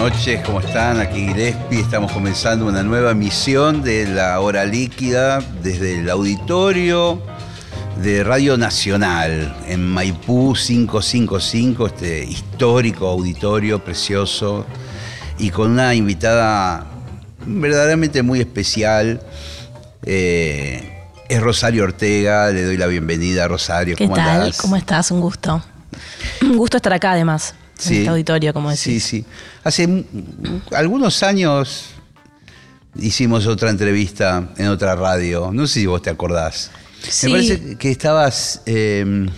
Buenas noches, ¿cómo están? Aquí Gillespie, estamos comenzando una nueva emisión de La Hora Líquida desde el auditorio de Radio Nacional en Maipú 555, este histórico auditorio precioso y con una invitada verdaderamente muy especial. eh, es Rosario Ortega, le doy la bienvenida a Rosario. ¿Qué ¿Cómo tal? andás? ¿Cómo estás? Un gusto. Un gusto estar acá además, Sí. en este auditorio, como decís. Sí, sí. Hace algunos años hicimos otra entrevista en otra radio. No sé si vos te acordás. Sí. Me parece que estabas eh,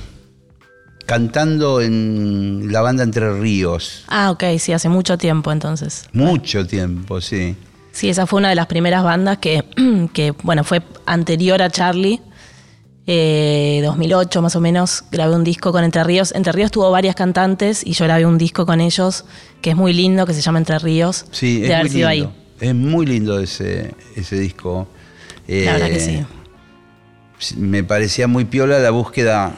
cantando en la banda Entre Ríos. Ah, ok, sí, hace mucho tiempo entonces. Mucho tiempo, sí. Sí, esa fue una de las primeras bandas que, que bueno, fue anterior a Charlie. Eh, 2008 más o menos, grabé un disco con Entre Ríos. Entre Ríos tuvo varias cantantes y yo grabé un disco con ellos que es muy lindo, que se llama Entre Ríos. Sí, de es haber muy sido lindo. ahí. Es muy lindo ese, ese disco. La verdad que Eh, sí. me parecía muy piola la búsqueda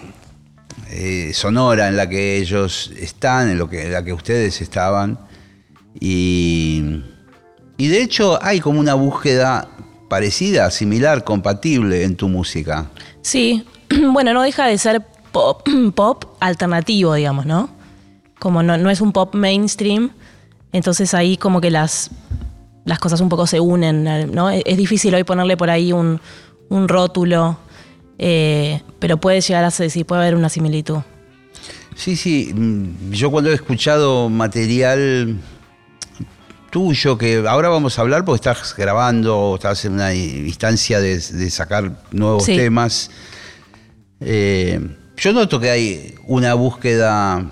eh, sonora en la que ellos están, en, lo que, en la que ustedes estaban. Y, y de hecho hay como una búsqueda parecida, similar, compatible en tu música. Sí, bueno, no deja de ser pop, pop alternativo, digamos, ¿no? Como no, no es un pop mainstream, entonces ahí como que las, las cosas un poco se unen, ¿no? Es, es difícil hoy ponerle por ahí un, un rótulo, eh, pero puede llegar a ser, sí, puede haber una similitud. Sí, sí, mm, yo cuando he escuchado material tuyo, que ahora vamos a hablar porque estás grabando, estás en una instancia de, de sacar nuevos Sí. temas, eh, yo noto que hay una búsqueda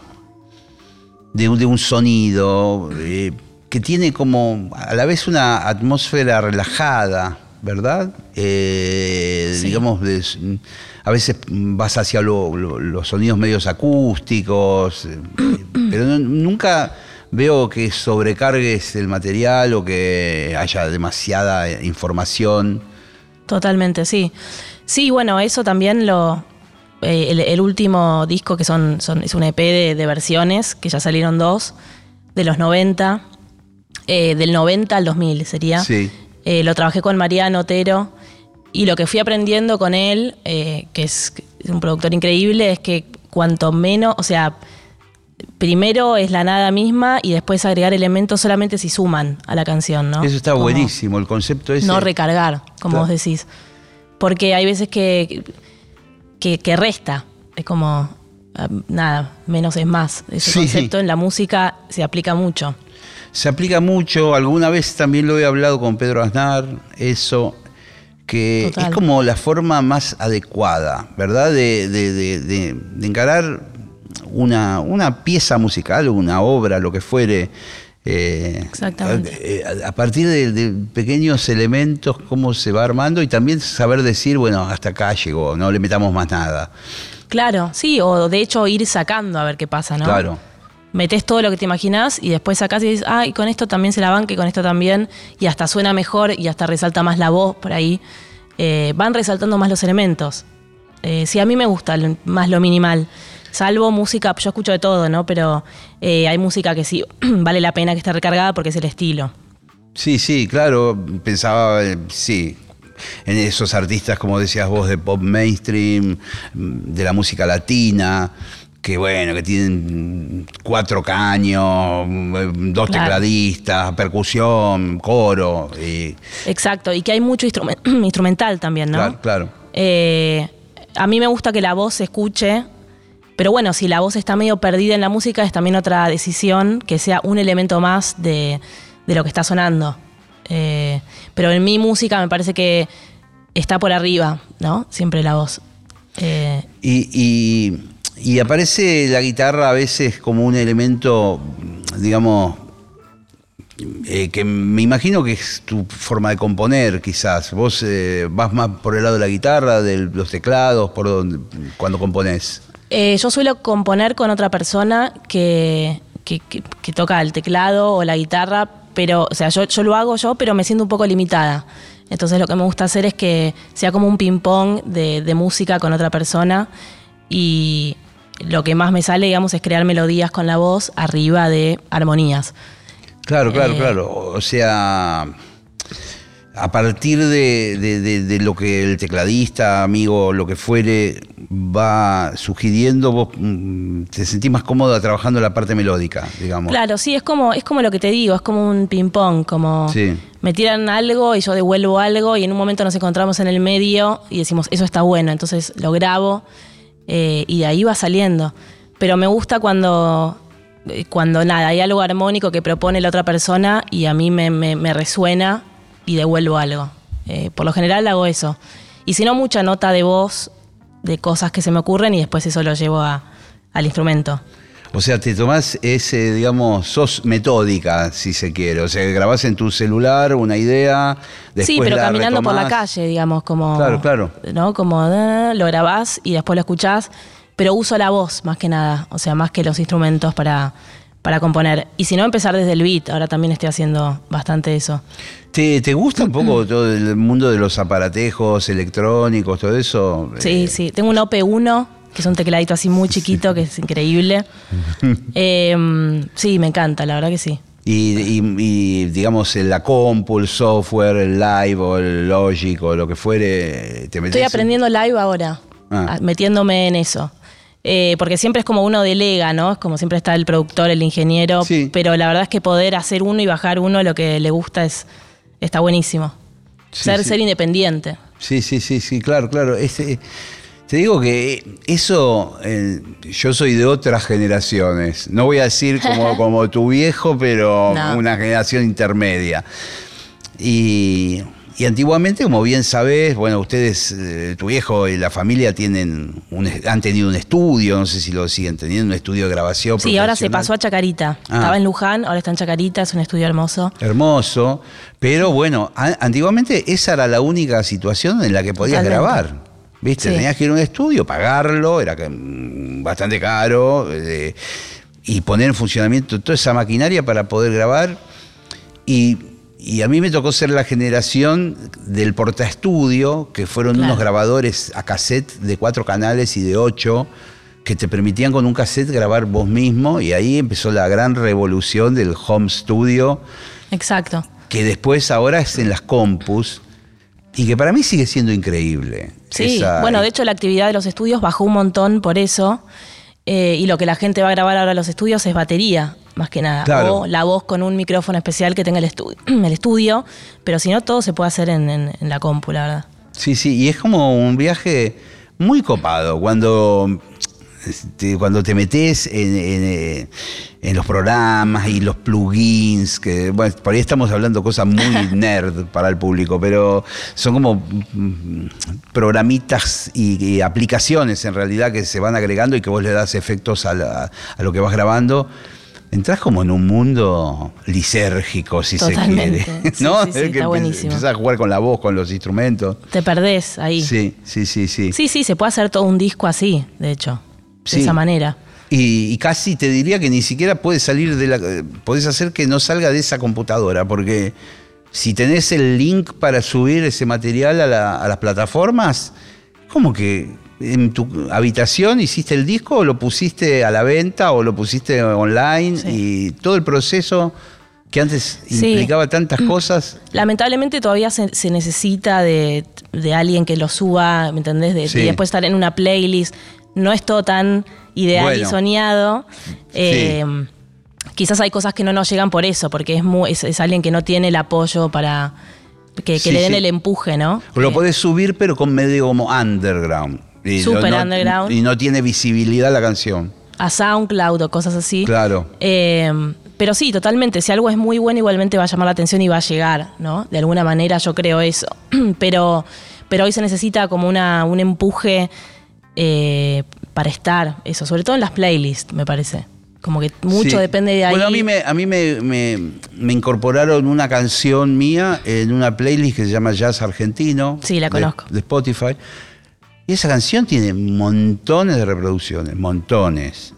de un, de un sonido eh, que tiene como a la vez una atmósfera relajada, ¿verdad? Eh, Sí. Digamos, a veces vas hacia lo- lo- los sonidos medios acústicos, pero no- nunca veo que sobrecargues el material o que haya demasiada información. Totalmente, sí. Sí, bueno, eso también lo. eh, el, el último disco que son, son es un EP de, de versiones, que ya salieron dos, de los 90, eh, del 90 al 2000 sería. Sí. Eh, lo trabajé con Mariano Otero y lo que fui aprendiendo con él, que es es un productor increíble, es que cuanto menos, o sea, primero es la nada misma y después agregar elementos solamente si suman a la canción, ¿no? Eso está Como- buenísimo, el concepto ese. no recargar, como Claro. vos decís. Porque hay veces que, que, que resta. Es como, ah, nada, menos es más. Ese Sí. concepto en la música se aplica mucho. Se aplica mucho, alguna vez también lo he hablado con Pedro Aznar, eso, que Total. es como la forma más adecuada, ¿verdad? De, de- de- de- de encarar una, una pieza musical, una obra, lo que fuere. eh, Exactamente. eh, A, a partir de, de pequeños elementos, cómo se va armando y también saber decir, bueno, hasta acá llegó, no le metamos más nada. Claro, sí, o de hecho ir sacando a ver qué pasa, ¿no? Claro. Metés todo lo que te imaginás y después sacás y dices, ah, y con esto también se la banca y con esto también, y hasta suena mejor y hasta resalta más la voz por ahí. Eh, van resaltando más los elementos. Eh, sí, a mí me gusta más lo minimal. Salvo música, yo escucho de todo, ¿no? Pero eh, hay música que sí vale la pena que esté recargada porque es el estilo. Sí, sí, claro. Pensaba, eh, sí, en esos artistas, como decías vos, de pop mainstream, mm, de la música latina, que bueno, que tienen cuatro caños, mm, dos Claro. tecladistas, percusión, coro. y- Exacto, y que hay mucho instrumen- instrumental también, ¿no? Claro, claro. Eh, a mí me gusta que la voz se escuche, pero bueno, si la voz está medio perdida en la música, es también otra decisión que sea un elemento más de, de lo que está sonando. Eh, pero en mi música me parece que está por arriba, ¿no? Siempre la voz. Eh, Y, y- aparece la guitarra a veces como un elemento, digamos, eh, que me imagino que es tu forma de componer, quizás. Vos vas más por el lado de la guitarra, de los teclados, por donde, cuando componés. Eh, yo suelo componer con otra persona que, que- que- que toca el teclado o la guitarra, pero, o sea, yo, yo lo hago yo, pero me siento un poco limitada. Entonces lo que me gusta hacer es que sea como un ping-pong de, de música con otra persona y lo que más me sale, digamos, es crear melodías con la voz arriba de armonías. Claro, claro, Eh. claro. O sea, a partir de, de- de- de lo que el tecladista, amigo, lo que fuere, va sugiriendo, vos mm, te sentís más cómoda trabajando la parte melódica, digamos. Claro, sí, es como, es como lo que te digo, es como un ping-pong, como Sí. me tiran algo y yo devuelvo algo y en un momento nos encontramos en el medio y decimos, eso está bueno, entonces lo grabo eh, y de ahí va saliendo. Pero me gusta cuando, eh, cuando nada, hay algo armónico que propone la otra persona y a mí me, me- me resuena y devuelvo algo. Eh, por lo general hago eso. Y si no, mucha nota de voz de cosas que se me ocurren y después eso lo llevo a- al instrumento. O sea, te tomás ese, digamos, sos metódica, si se quiere. O sea, grabás en tu celular una idea, después sí, pero la caminando por la calle, digamos, como. Claro, claro. ¿No? Como eh, lo grabás y después lo escuchás, pero uso la voz más que nada, o sea, más que los instrumentos para, para componer. Y si no, empezar desde el beat, ahora también estoy haciendo bastante eso. ¿Te, te gusta un poco todo el mundo de los aparatejos electrónicos, todo eso? Sí, Eh, sí, tengo un OP1, que es un tecladito así muy chiquito, que es increíble. Eh, sí, me encanta, la verdad que sí. Y, y- y, digamos, la compu, el software, el live o el logic o lo que fuere, te metes Estoy aprendiendo live ahora, Ah. metiéndome en eso. Eh, porque siempre es como uno delega, ¿no? Es como siempre está el productor, el ingeniero. Sí. Pero la verdad es que poder hacer uno y bajar uno lo que le gusta es está buenísimo. Sí, ser, sí. ser independiente. Sí, sí, sí, sí, claro, claro. Este, te digo que eso, eh, yo soy de otras generaciones. No voy a decir como, como tu viejo, pero No. una generación intermedia. Y, y antiguamente, como bien sabés, bueno, ustedes, eh, tu viejo y la familia tienen un, han tenido un estudio, no sé si lo siguen teniendo, un estudio de grabación. Sí, ahora se pasó a Chacarita. Ah. Estaba en Luján, ahora está en Chacarita, es un estudio hermoso. Hermoso, pero bueno, a- antiguamente esa era la única situación en la que podías Totalmente. grabar. ¿Viste? Sí. Tenías que ir a un estudio, pagarlo, era mm, bastante caro, eh, y poner en funcionamiento toda esa maquinaria para poder grabar. Y, y a mí me tocó ser la generación del portaestudio, que fueron Claro. unos grabadores a cassette de cuatro canales y de ocho, que te permitían con un cassette grabar vos mismo, y ahí empezó la gran revolución del home studio Exacto. que después ahora es en las compus y que para mí sigue siendo increíble. Sí, Esa- bueno, de hecho la actividad de los estudios bajó un montón por eso. eh, y lo que la gente va a grabar ahora en los estudios es batería, más que nada. Claro. O la voz con un micrófono especial que tenga el, estu- el estudio. Pero si no, todo se puede hacer en, en- en la compu, la verdad. Sí, sí, y es como un viaje muy copado cuando, este, cuando te metes en, en, eh, en los programas y los plugins, que bueno, por ahí estamos hablando cosas muy nerd para el público, pero son como mm, programitas y, y aplicaciones en realidad que se van agregando y que vos le das efectos a, la- a lo que vas grabando. Entrás como en un mundo lisérgico, si Totalmente. se quiere. ¿no? sí, sí, Que está buenísimo. Empezás a jugar con la voz, con los instrumentos. Te perdés ahí. Sí, sí, sí, sí. Sí, sí, se puede hacer todo un disco así, de hecho. De esa manera. Y, y casi te diría que ni siquiera puedes salir de la. eh, Podés hacer que no salga de esa computadora, porque si tenés el link para subir ese material a, la- a las plataformas, como que en tu habitación hiciste el disco o lo pusiste a la venta o lo pusiste online Sí. y todo el proceso que antes Sí. implicaba tantas cosas. Lamentablemente todavía se, se necesita de, de alguien que lo suba, ¿me entendés? De, Sí. Y después estar en una playlist. No es todo tan ideal y soñado. Eh, Quizás hay cosas que no nos llegan por eso, porque es, muy- es, es alguien que no tiene el apoyo para que, le den el empuje, ¿no? Lo Eh, podés subir, pero con medio como underground. Y Super no- underground. Y no tiene visibilidad la canción. a SoundCloud o cosas así. Claro. Eh, pero sí, totalmente. Si algo es muy bueno, igualmente va a llamar la atención y va a llegar, ¿no? De alguna manera yo creo eso. pero, pero hoy se necesita como una, un empuje eh, para estar, eso, sobre todo en las playlists, me parece. Como que mucho Sí. depende de ahí. Bueno, a mí, me, a mí me, me- me incorporaron una canción mía en una playlist que se llama Jazz Argentino. Sí, la de- conozco. De, Spotify. Y esa canción tiene montones de reproducciones, montones.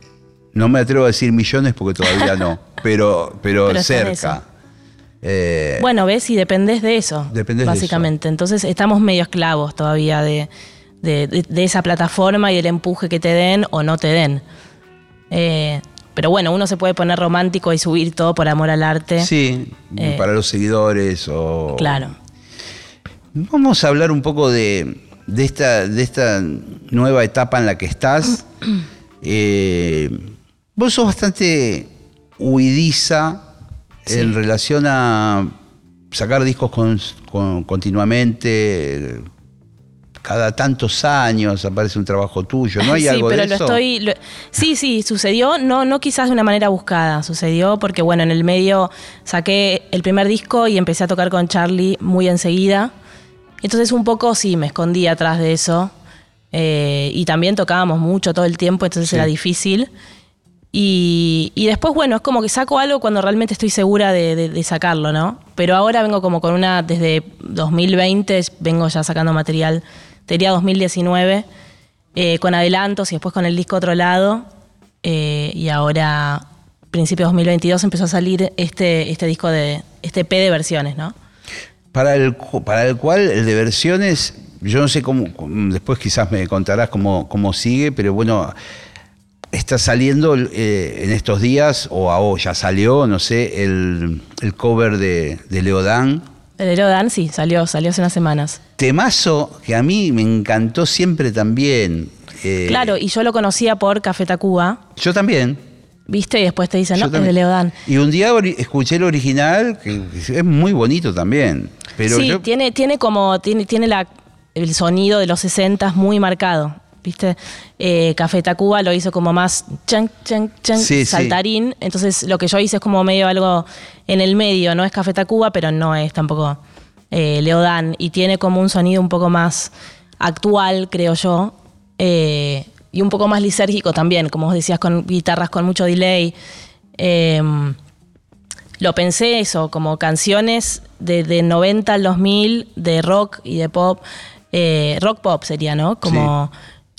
No me atrevo a decir millones porque todavía no, pero, pero, eso. cerca. Eh, Bueno, ves, y dependés de eso. Dependés de básicamente. Entonces estamos medio esclavos todavía de, de- esa plataforma y del empuje que te den o no te den. Eh, pero bueno, uno se puede poner romántico y subir todo por amor al arte. sí, eh, para los seguidores o... Claro. Vamos a hablar un poco de, de esta, de esta nueva etapa en la que estás. Eh, vos sos bastante huidiza Sí. en relación a sacar discos con- con- continuamente. Cada tantos años aparece un trabajo tuyo. ¿No hay sí, algo pero de lo eso? estoy. lo- sí, sí, sucedió, no, no quizás de una manera buscada. Sucedió porque, bueno, en el medio saqué el primer disco y empecé a tocar con Charlie muy enseguida. Entonces, un poco sí, me escondí atrás de eso. Eh, y también tocábamos mucho todo el tiempo, entonces Sí. era difícil. Y, y después, bueno, es como que saco algo cuando realmente estoy segura de, de- de sacarlo, ¿no? Pero ahora vengo como con una, desde 2020, vengo ya sacando material, diría 2019, eh, con adelantos y después con el disco otro lado. eh, y ahora, principio de 2022, empezó a salir este, este disco de, este P de versiones, ¿no? Para el, para el cual el de versiones, yo no sé cómo, después quizás me contarás cómo, cómo sigue, pero bueno, está saliendo eh, en estos días, o, o ya salió, no sé, el, el cover de, de Leodán. El de Leo Dan, sí, salió, salió hace unas semanas. Temazo que a mí me encantó siempre también. eh, Claro, y yo lo conocía por Café Tacuba, Yo también. ¿viste? Y después te dicen, yo no, es de también. Leo Dan. Y un día escuché el original, que es muy bonito también. Pero sí, yo- tiene, tiene como, tiene, tiene la, el sonido de los 60 muy marcado. ¿Viste? Eh, Café Tacuba lo hizo como más chan, chan, chan, Sí, sí. saltarín. Entonces lo que yo hice es como medio algo en el medio. No es Café Tacuba, pero no es tampoco eh, Leodán. Y tiene como un sonido un poco más actual, creo yo. eh, y un poco más lisérgico también, como vos decías, con guitarras con mucho delay. Em, lo pensé eso, como canciones de, de 90 al 2000, de rock y de pop. eh, rock pop sería, ¿no? Como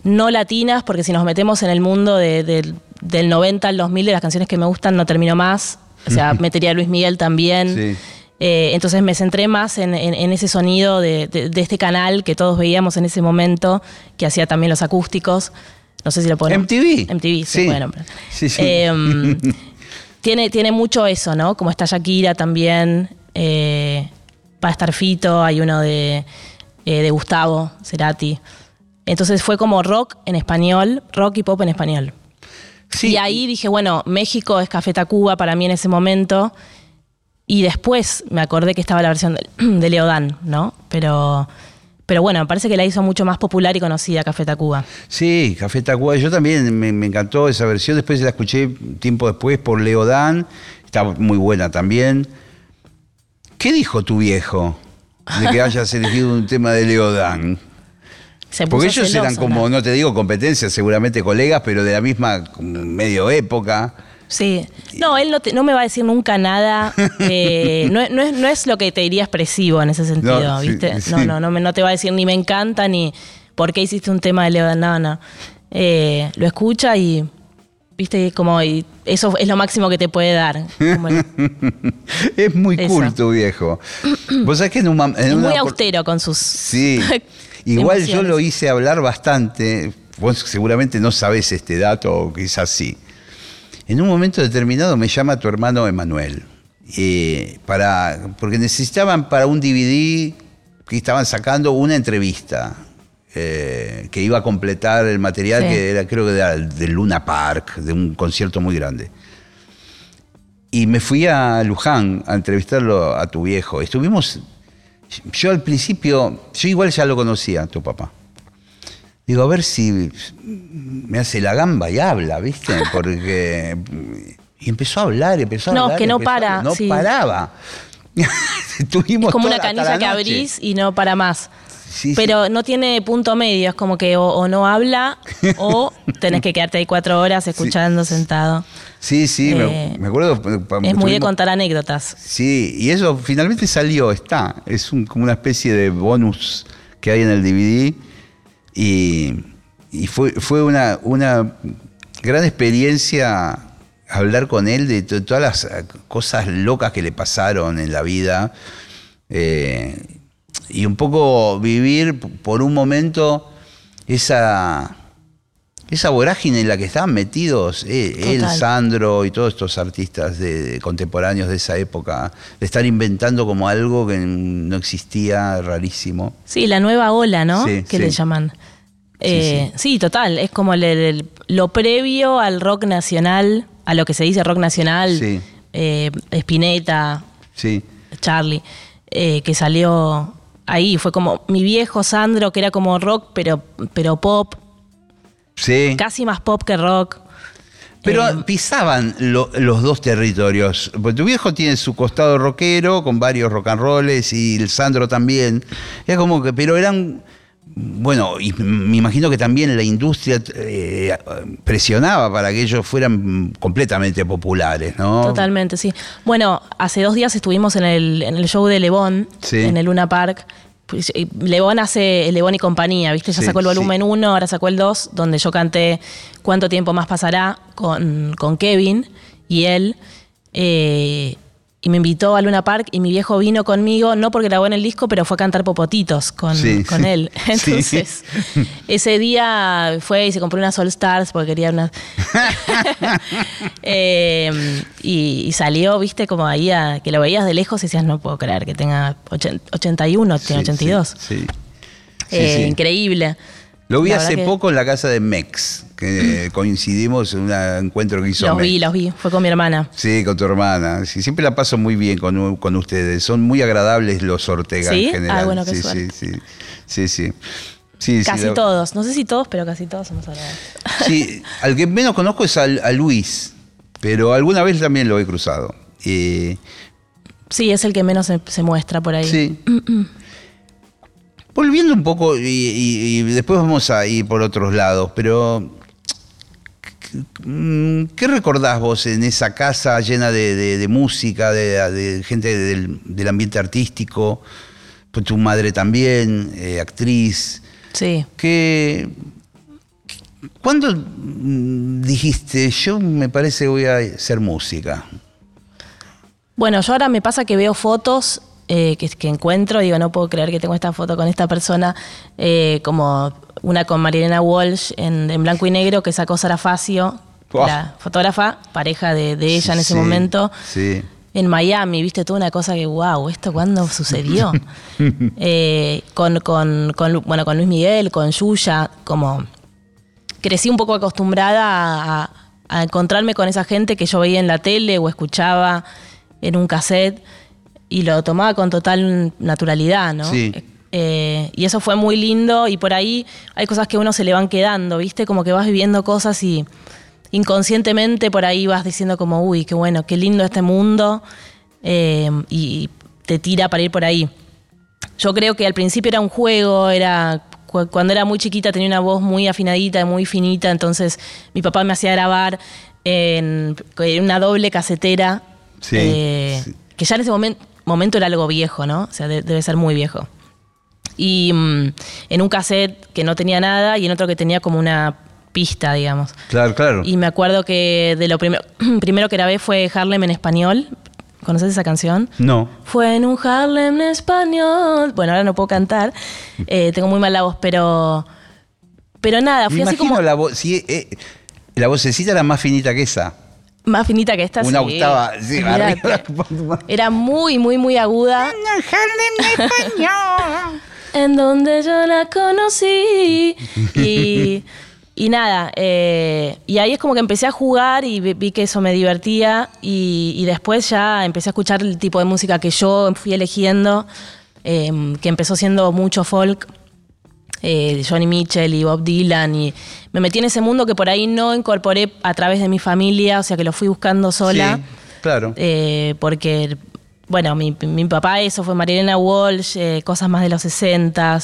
no latinas, porque si nos metemos en el mundo de- del- del 90 al 2000 de las canciones que me gustan, no termino más. O sea, metería a Luis Miguel también. Sí. Eh, entonces me centré más en, en- en ese sonido de, de- este canal que todos veíamos en ese momento, que hacía también los acústicos. No sé si lo ponemos. MTV. MTV, sí, Sí. bueno. Sí, sí. tiene, tiene mucho eso, ¿no? Como está Shakira también. Eh, va a estar Fito, hay uno de, eh, de Gustavo Cerati. Entonces fue como rock en español, rock y pop en español. Sí. Y ahí dije, bueno, México es Café Tacuba para mí en ese momento. Y después me acordé que estaba la versión de, de Leodán, ¿no? Pero, pero bueno, me parece que la hizo mucho más popular y conocida Café Tacuba. Sí, Café Tacuba. Yo también me, me encantó esa versión. Después la escuché tiempo después por Leodán. Está muy buena también. ¿Qué dijo tu viejo de que hayas elegido un tema de Leodán? Se Porque ellos eran como, ¿no? no te digo competencia, seguramente colegas, pero de la misma medio época. Sí. No, él no, te- no me va a decir nunca nada. eh, no, es- no es, no es lo que te diría expresivo en ese sentido, No, ¿viste? sí. No, no, no, me- no te va a decir ni me encanta ni por qué hiciste un tema de Leo no. Eh, lo escucha y, ¿viste? Como y eso es lo máximo que te puede dar. El- es muy Eso. cool tu viejo. Vos sabés que en, un mam- en es una muy austero con sus. Sí. Igual yo lo hice hablar bastante. Vos seguramente no sabés este dato, o quizás sí. En un momento determinado me llama tu hermano Emanuel. eh, para, porque necesitaban para un DVD que estaban sacando una entrevista eh, que iba a completar el material Sí. que era, creo que era del Luna Park, de un concierto muy grande. Y me fui a Luján a entrevistarlo a tu viejo. Estuvimos, yo al principio, yo igual ya lo conocía, tu papá. Digo, a ver si me hace la gamba y habla, ¿viste? Porque... Y empezó a hablar, empezó a No, hablar. que no empezó a- para, No sí. paraba. Es como toda- una canilla que abrís y no para más. Sí, sí. Pero no tiene punto medio, es como que o, o no habla o tenés que quedarte ahí cuatro horas escuchando sentado. Sí, sí, Eh, me, me acuerdo. pa- Es muy de contar anécdotas. Sí, y eso finalmente salió, está. Es un- como una especie de bonus que hay en el DVD. Y, fue, fue una, una gran experiencia hablar con él de to- todas las eh, cosas locas que le pasaron en la vida. Eh, y un poco vivir por un momento esa, esa vorágine en la que estaban metidos eh, él, Total. Sandro y todos estos artistas de, de contemporáneos de esa época, de estar inventando como algo que no existía, rarísimo. Sí, la nueva ola, ¿no? Sí, que sí. le llaman. Eh, sí, total. Es como el- el- lo previo al rock nacional, a lo que se dice rock nacional. Sí. eh, Spinetta, Sí, Charlie, eh, que salió ahí. Fue como mi viejo Sandro, que era como rock, pero, pero pop, sí. casi más pop que rock. Pero Eh, pisaban lo- los dos territorios. Porque tu viejo tiene su costado rockero con varios rock and rolls y el Sandro también. Era como que, pero eran. Bueno, y me imagino que también la industria eh, presionaba para que ellos fueran completamente populares, ¿no? Totalmente, sí. Bueno, hace dos días estuvimos en el, en el show de Lebón, Sí. en el Luna Park. Pues, Lebón hace Lebón y compañía, ¿viste? Ya Sí, sacó el volumen 1, ahora sacó el 2, donde yo canté Cuánto tiempo más pasará con, con Kevin y él. eh, y me invitó a Luna Park y mi viejo vino conmigo, no porque grabó en el disco, pero fue a cantar Popotitos con, Sí. con él. Sí. Entonces, ese día fue y se compró unas All Stars porque quería unas. Eh, y, y salió, viste, como ahí a- que lo veías de lejos y decías, no puedo creer que tenga ochen- 81, tiene Sí, 82. Sí, sí. Sí, Eh, sí. Increíble. Lo vi La hace que- poco en la casa de Mex, que coincidimos en un encuentro que hizo Los vi, los vi. Fue con mi hermana. Sí, con tu hermana. Sí, siempre la paso muy bien con, con ustedes. Son muy agradables los Ortega ¿Sí? en general. Ah, bueno, qué sí, suerte. sí, sí, sí, Casi la- todos. No sé si todos, pero casi todos somos agradables. Sí, al que menos conozco es al- a Luis, pero alguna vez también lo he cruzado. Eh, Sí, es el que menos se, se muestra por ahí. sí. Volviendo un poco, y, y- y después vamos a ir por otros lados, pero ¿qué recordás vos en esa casa llena de, de- de música, de, de gente del, del ambiente artístico? Pues tu madre también, eh, actriz. Sí. que ¿Cuándo mm, dijiste, yo me parece que voy a hacer música? Bueno, yo ahora me pasa que veo fotos eh, que, que encuentro, digo, no puedo creer que tengo esta foto con esta persona, eh, como una con Marilena Walsh en, en blanco y negro que sacó Sara Facio, Oh. la fotógrafa, pareja de, de ella en ese Sí, momento. Sí. En Miami, viste, toda una cosa que, wow, ¿esto cuándo sucedió? Eh, con, con, con Lu- bueno, con Luis Miguel, con Yuya, como crecí un poco acostumbrada a, a- a encontrarme con esa gente que yo veía en la tele o escuchaba en un cassette y lo tomaba con total naturalidad, ¿no? Sí. Eh, y eso fue muy lindo y por ahí hay cosas que a uno se le van quedando, ¿viste? Como que vas viviendo cosas y inconscientemente por ahí vas diciendo como, uy, qué bueno, qué lindo este mundo eh, y te tira para ir por ahí. Yo creo que al principio era un juego, era cu- cuando era muy chiquita tenía una voz muy afinadita, muy finita, entonces mi papá me hacía grabar en, en una doble casetera, Sí, eh, sí. que ya en ese momen- momento era algo viejo, ¿no? O sea, de- debe ser muy viejo. Y mm, en un cassette que no tenía nada y en otro que tenía como una pista, digamos. Claro, claro. Y me acuerdo que de lo primero, primero que grabé fue Harlem en español. ¿Conoces esa canción? No. Fue en un Harlem en español. Bueno, ahora no puedo cantar. Eh, tengo muy mala voz, pero. Pero nada, Me fui así imagino como la voz, sí, eh, la vocecita era más finita que esa. más finita que esta. Una sí. octava, sí. Era muy, muy, muy aguda. en donde yo la conocí. Y, y nada, eh, y ahí es como que empecé a jugar y vi, vi que eso me divertía y, y después ya empecé a escuchar el tipo de música que yo fui eligiendo, eh, que empezó siendo mucho folk. eh, Johnny Mitchell y Bob Dylan y me metí en ese mundo que por ahí no incorporé a través de mi familia, o sea que lo fui buscando sola. Sí, claro. Eh, porque, bueno, mi, mi papá eso fue Marilena Walsh, eh, cosas más de los 60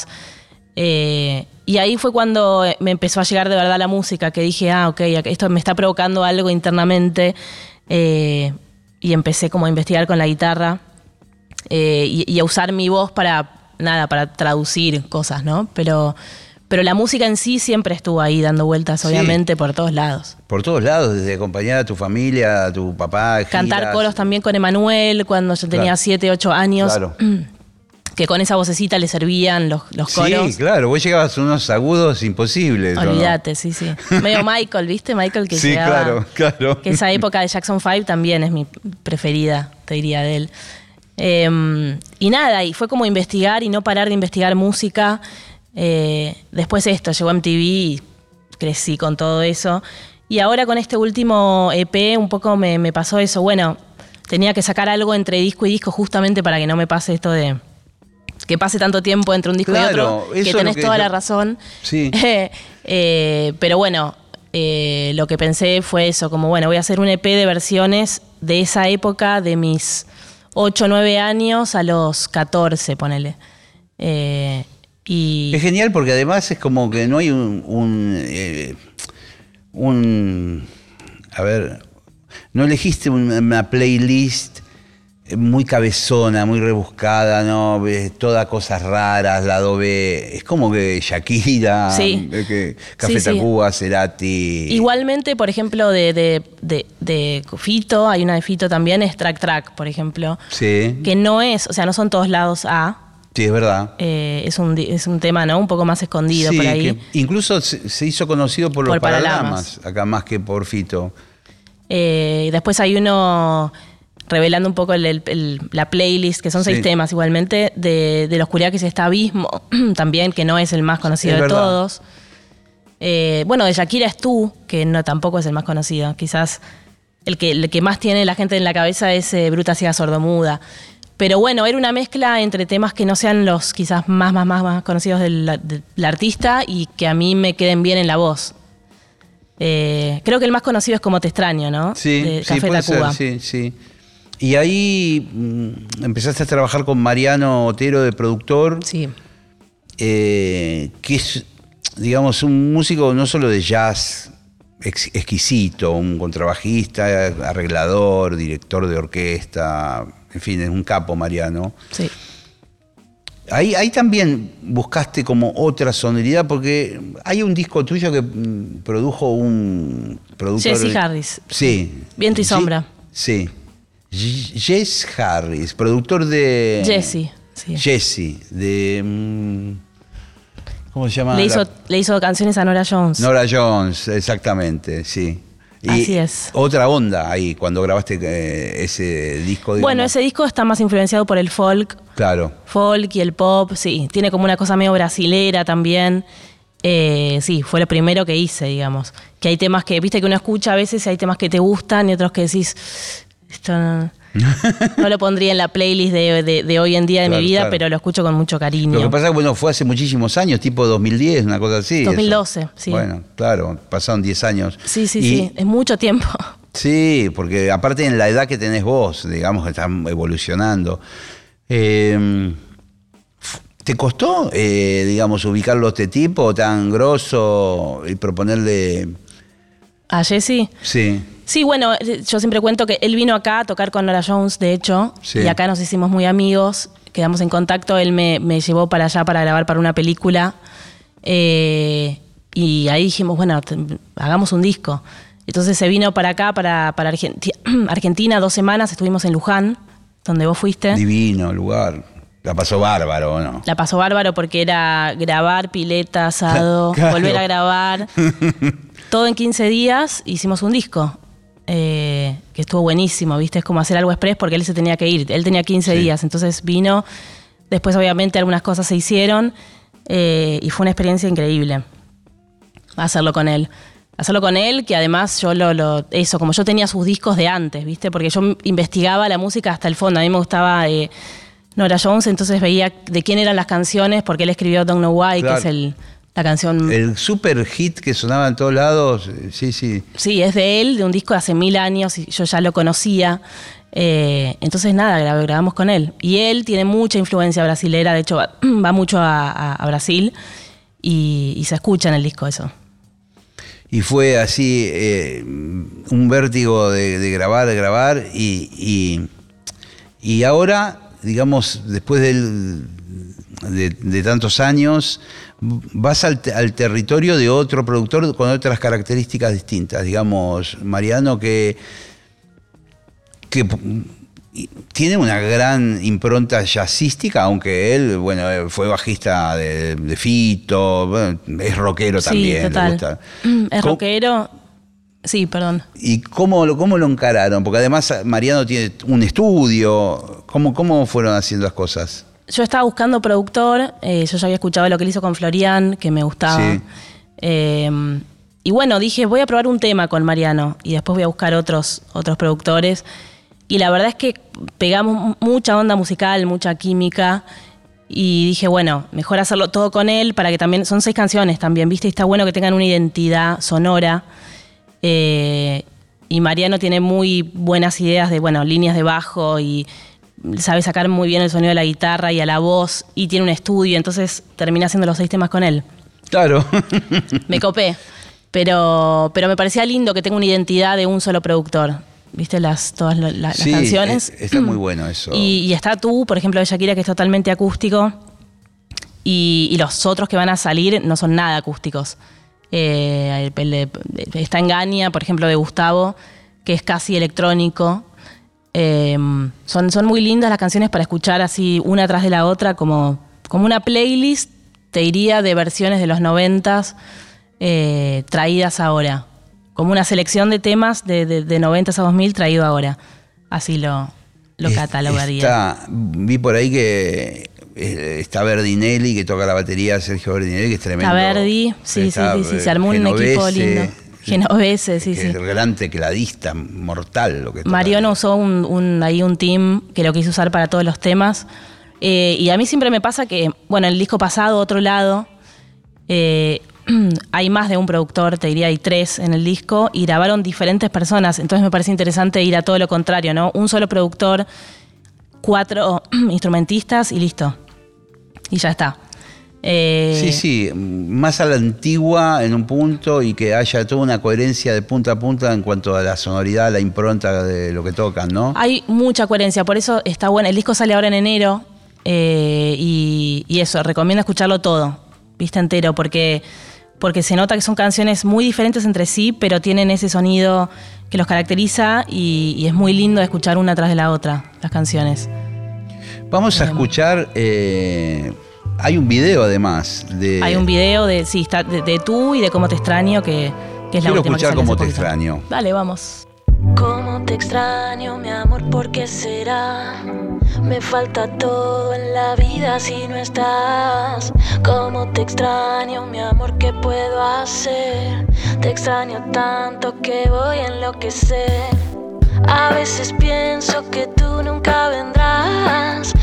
Eh, y ahí fue cuando me empezó a llegar de verdad la música, que dije, ah, ok, esto me está provocando algo internamente. Eh, y empecé como a investigar con la guitarra eh, y a usar mi voz para, nada, para traducir cosas, ¿no? Pero, pero la música en sí siempre estuvo ahí dando vueltas, Sí. obviamente, por todos lados. Por todos lados, desde acompañar a tu familia, a tu papá. Cantar coros también con Emanuel cuando yo tenía Claro. 7, 8 años. Claro. Que con esa vocecita le servían los, los coros. Sí, claro, vos llegabas a unos agudos imposibles. Olvídate, sí, sí. Medio Michael, ¿viste? Michael que Sí, llegaba. claro, claro. Que esa época de Jackson 5 también es mi preferida, te diría de él. Eh, y nada, y fue como investigar y no parar de investigar música. Eh, después esto, llegó MTV y crecí con todo eso. Y ahora con este último EP un poco me, me pasó eso. Bueno, tenía que sacar algo entre disco y disco justamente para que no me pase esto de que pase tanto tiempo entre un disco Claro, y otro. eso Que tenés que toda yo- la razón. Sí. Eh, pero bueno, eh, lo que pensé fue eso, como bueno, voy a hacer un EP de versiones de esa época, de mis 8 o 9 años a los 14, ponele. Eh, y Es genial porque además es como que no hay un, un, eh, un- a ver, no elegiste un- una playlist muy cabezona, muy rebuscada, ¿no? Todas cosas raras, lado B. Es como que Shakira, Sí. que Café Sí, sí. Tacuba, Cerati. igualmente, por ejemplo, de, de, de- de Fito, hay una de Fito también, es Track Track, por ejemplo, Sí, que no es, o sea, no son todos lados A. sí, es verdad. eh, es, un, es un tema, ¿no? Un poco más escondido Sí, por ahí. que incluso se, se hizo conocido por los paralamas, Paralamas. acá más que por Fito. Eh, después hay uno revelando un poco el- el- el- la playlist, que son seis Sí. temas igualmente, de, de la oscuridad que se está abismo, también, que no es el más conocido Es de verdad. todos. Eh, bueno, de Shakira es tú, que no tampoco es el más conocido. Quizás el que, el que más tiene la gente en la cabeza es eh, Bruta Ciega Sordomuda. Pero bueno, era una mezcla entre temas que no sean los quizás más, más, más, más conocidos del, del artista y que a mí me queden bien en la voz. Eh, creo que el más conocido es Como Te Extraño, ¿no? Sí, De sí, Café puede Tacuba. ser, sí, sí. Y ahí mm, empezaste a trabajar con Mariano Otero de productor, Sí. eh, que es, digamos, un músico no solo de jazz ex- exquisito, un contrabajista, arreglador, director de orquesta, en fin, es un capo Mariano. Sí. Ahí, ahí también buscaste como otra sonoridad, porque hay un disco tuyo que mm, produjo un productor. Jesse Harris. Sí. Viento y sombra. Sí. Jess Harris, productor de. Jesse. Sí. Jesse, de. mm, ¿Cómo se llama? Le, hizo, la- le hizo canciones a Nora Jones. Nora Jones, exactamente, sí. Y Así es. Otra onda ahí, cuando grabaste eh, ese disco. bueno, ese disco está más influenciado por el folk, Claro. folk y el pop, sí. Tiene como una cosa medio brasilera también. Eh, sí, fue lo primero que hice, digamos. Que hay temas que, viste que uno escucha a veces, hay temas que te gustan y otros que decís, esto no, no lo pondría en la playlist de, de- de hoy en día de Claro, mi vida, claro. pero lo escucho con mucho cariño. Lo que pasa es que bueno, fue hace muchísimos años, tipo 2010, una cosa así. eso. 2012, sí. Bueno, claro, pasaron 10 años. sí, sí, Y- sí, es mucho tiempo. Sí, porque aparte en la edad que tenés vos, digamos que están evolucionando. Eh, ¿Te costó, eh, digamos, ubicarlo a este tipo tan grosso y proponerle... ¿A Jesse? Sí, Sí, bueno, yo siempre cuento que él vino acá a tocar con Nora Jones, de hecho, Sí. y acá nos hicimos muy amigos, quedamos en contacto, él me, me llevó para allá para grabar para una película, eh, y ahí dijimos, bueno, te- hagamos un disco. Entonces se vino para acá, para, para Argenti- Argentina, dos semanas, estuvimos en Luján, donde vos fuiste. divino lugar. La pasó bárbaro, ¿o ¿no? La pasó bárbaro porque era grabar, pileta, asado, Claro. volver a grabar. Todo en 15 días hicimos un disco. eh, que estuvo buenísimo, ¿viste? Es como hacer algo express porque él se tenía que ir. Él tenía 15 Sí. días, entonces vino. Después, obviamente, algunas cosas se hicieron eh, y fue una experiencia increíble hacerlo con él. Hacerlo con él, que además yo lo, lo- Eso, como yo tenía sus discos de antes, ¿viste? Porque yo investigaba la música hasta el fondo. A mí me gustaba eh, Nora Jones, entonces veía de quién eran las canciones, porque él escribió Don't Know Why, Claro. que es el, la canción. El super hit que sonaba en todos lados, sí, sí. Sí, es de él, de un disco de hace mil años, y yo ya lo conocía. Eh, entonces, nada, gra- grabamos con él. Y él tiene mucha influencia brasilera, de hecho, va, va mucho a, a- a Brasil. y, se escucha en el disco eso. Y fue así eh, un vértigo de, grabar, de grabar y, y, ahora, digamos, después de, tantos años, vas al, territorio de otro productor con otras características distintas. Digamos, Mariano, que, que tiene una gran impronta jazzística, aunque él, bueno, fue bajista de, Fito, es rockero también. Total. Es rockero. Sí, perdón. ¿Y cómo, cómo lo encararon? Porque además Mariano tiene un estudio. ¿Cómo, cómo fueron haciendo las cosas? Yo estaba buscando productor, eh, yo ya había escuchado lo que él hizo con Florian, que me gustaba. Eh, y bueno, dije, voy a probar un tema con Mariano y después voy a buscar otros, otros productores. Y la verdad es que pegamos mucha onda musical, mucha química. Y dije, bueno, mejor hacerlo todo con él para que también. Son seis canciones también, ¿viste? Y está bueno que tengan una identidad sonora. Eh, y Mariano tiene muy buenas ideas de, bueno, líneas de bajo y sabe sacar muy bien el sonido de la guitarra y a la voz. Y tiene un estudio, entonces terminé haciendo los seis temas con él. Claro. me copé. Pero, pero me parecía lindo que tenga una identidad de un solo productor. ¿viste? Las, todas las canciones. está muy bueno eso. Y, está tú, por ejemplo, de Shakira, que es totalmente acústico. Y, los otros que van a salir no son nada acústicos. Eh, está Engaña, por ejemplo, de Gustavo, que es casi electrónico. Em, son, son muy lindas las canciones para escuchar así una tras de la otra, como, como una playlist, te diría, de versiones de los noventas eh, traídas ahora como una selección de temas de, de, 90 a 2000 traído ahora. Así lo, lo catalogaría. vi por ahí que eh, está Verdinelli, que toca la batería, Sergio Verdinelli, que es tremendo. Está Verdi, sí, sí, sí, se armó un equipo lindo. Genovese, sí, sí. Es el gran tecladista, mortal lo que Mariano usó un, ahí un team que lo quiso usar para todos los temas. Eh, y a mí siempre me pasa que, bueno, el disco pasado, otro lado, eh, hay más de un productor, te diría hay tres en el disco, y grabaron diferentes personas. Entonces me parece interesante ir a todo lo contrario, ¿no? Un solo productor, cuatro instrumentistas y listo. Y ya está. Eh, sí, sí, más a la antigua en un punto y que haya toda una coherencia de punta a punta en cuanto a la sonoridad, la impronta de lo que tocan, ¿no? Hay mucha coherencia, por eso está bueno. El disco sale ahora en enero eh, y, y, eso, recomiendo escucharlo todo, vista entero, porque porque se nota que son canciones muy diferentes entre sí, pero tienen ese sonido que los caracteriza y, es muy lindo escuchar una tras de la otra, las canciones. Vamos a escuchar, eh, hay un video además de... Hay un video de, sí, está de, tú y de cómo te extraño, que, que es la última escuchar cómo te extraño. Dale, vamos. Cómo te extraño, mi amor, ¿por qué será? Me falta todo en la vida si no estás. Cómo te extraño, mi amor, ¿qué puedo hacer? Te extraño tanto que voy a enloquecer. A veces pienso que tú nunca vendrás,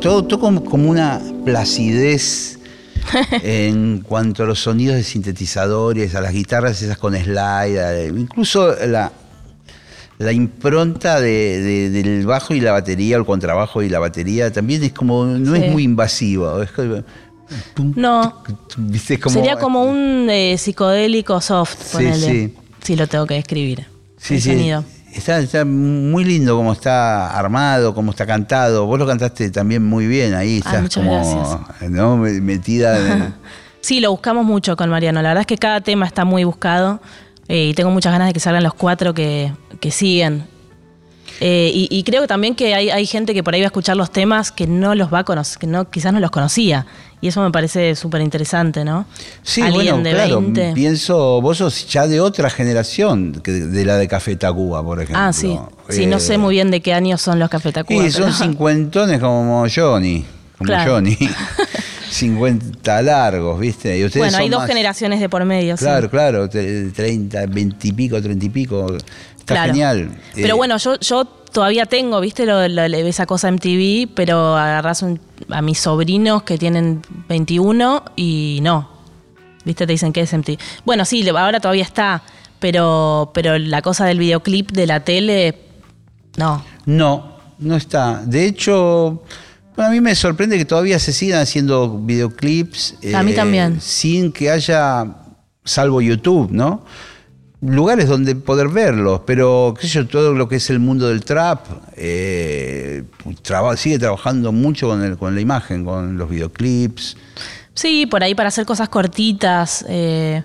todo, todo, todo como, como una placidez en cuanto a los sonidos de sintetizadores, a las guitarras esas con slide, incluso la, la impronta de- de- del bajo y la batería, el contrabajo y la batería también es como, no Sí. es muy invasivo. Es como, tum, No, ¿viste? Es como- sería como un eh, psicodélico soft, Sí, ponele. sí. Sí, lo tengo que describir. Sí, el sí. sonido. Está, está muy lindo como está armado, como está cantado. Vos lo cantaste también muy bien ahí. Ay, Estás muchas como ¿no? Me- metida en Sí, lo buscamos mucho con Mariano. La verdad es que cada tema está muy buscado eh, y tengo muchas ganas de que salgan los cuatro que, que siguen. Eh, y, y creo también que hay, hay gente que por ahí va a escuchar los temas que no los va a conocer, que no, quizás no los conocía. Y eso me parece súper interesante, ¿no? Sí, Alguien bueno, de claro. 20. Pienso, vos sos ya de otra generación que de la de Café Tacuba, por ejemplo. Ah, sí. Sí, no Eh, sé muy bien de qué años son los Café Tacuba, Y son cincuentones como Johnny. Como Claro. Johnny. 50 largos, ¿viste? Y ustedes Bueno, hay dos más- generaciones de por medio, sí. Claro, claro, te- 30, 20 y pico, 30 y pico. Está Claro. genial. Pero Eh, bueno, yo, yo todavía tengo, ¿viste? Lo, lo- esa cosa MTV, pero agarrás un- a mis sobrinos que tienen 21 y no. ¿Viste? Te dicen que es MTV. Bueno, sí, ahora todavía está, pero, pero la cosa del videoclip de la tele, no. No, no está. De hecho, bueno, a mí me sorprende que todavía se sigan haciendo videoclips. eh, A mí también. Sin que haya, salvo YouTube, ¿no? Lugares donde poder verlos, pero qué sé yo, todo lo que es el mundo del trap eh, traba- sigue trabajando mucho con, el- con la imagen, con los videoclips. Sí, por ahí para hacer cosas cortitas, eh,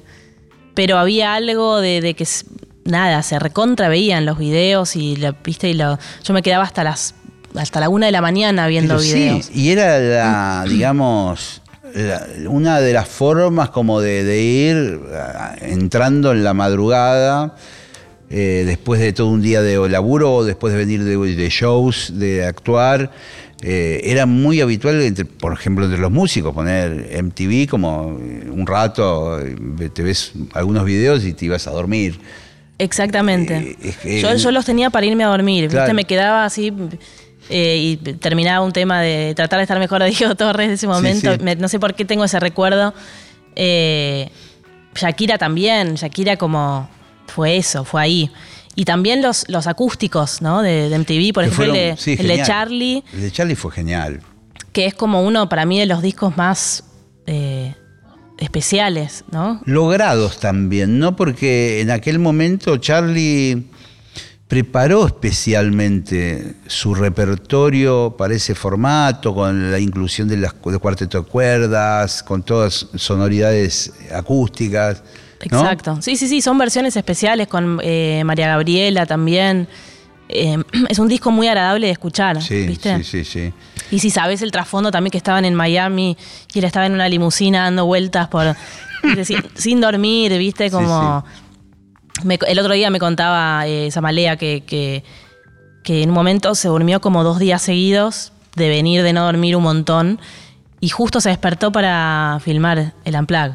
pero había algo de, de que, nada, se recontra veían los videos y, la, ¿viste? y lo, yo me quedaba hasta las hasta la una de la mañana viendo Pero videos. Sí, y era la, digamos, la- una de las formas como de, de ir entrando en la madrugada, eh, después de todo un día de laburo, o después de venir de, de shows, de actuar. eh, era muy habitual, entre- por ejemplo, entre los músicos, poner MTV como eh, un rato, te ves algunos videos y te ibas a dormir. Exactamente. Eh, yo, yo los tenía para irme a dormir, ¿viste? Me quedaba así eh, y terminaba un tema de tratar de estar mejor de Diego Torres de ese momento. sí. Me- no sé por qué tengo ese recuerdo. Eh, Shakira también, Shakira como fue eso, fue ahí. Y también los, los acústicos, ¿no? De, de MTV, por que ejemplo, el, de, sí, el de genial. Charlie, El de Charlie fue genial. que es como uno para mí de los discos más eh, especiales, ¿no? logrados también, ¿no? Porque en aquel momento Charlie preparó especialmente su repertorio para ese formato, con la inclusión de las de cuarteto de cuerdas, con todas sonoridades acústicas. ¿no? Exacto. Sí, sí, sí, son versiones especiales con eh, María Gabriela también. Eh, es un disco muy agradable de escuchar, Sí, ¿viste? sí, sí, sí. Y si sabes el trasfondo también que estaban en Miami y él estaba en una limusina dando vueltas por sin dormir, ¿viste? Como me- el otro día me contaba eh, Samalea que, que, que en un momento se durmió como dos días seguidos de venir de no dormir un montón y justo se despertó para filmar el Unplug.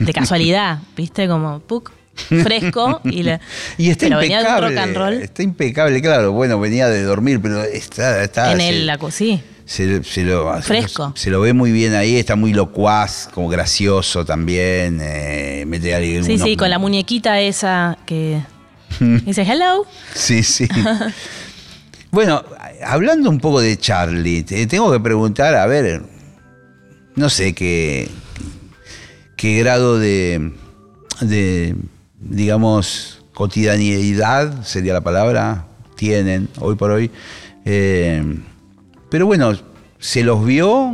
De casualidad, ¿viste? Como puc, fresco y, le, Y está pero venía de un impecable. rock and roll Está impecable, claro. Bueno, venía de dormir, pero está. está en el la- sí. Se, se lo, Fresco. Se, lo ve muy bien ahí, está muy locuaz, como gracioso también. Eh, mete ahí Sí, sí, con la muñequita esa que dice hello. Sí, sí. bueno, hablando un poco de Charlie, te tengo que preguntar, a ver, no sé qué, qué grado de, de, digamos, cotidianidad sería la palabra, tienen hoy por hoy. Eh, pero bueno, se los vio.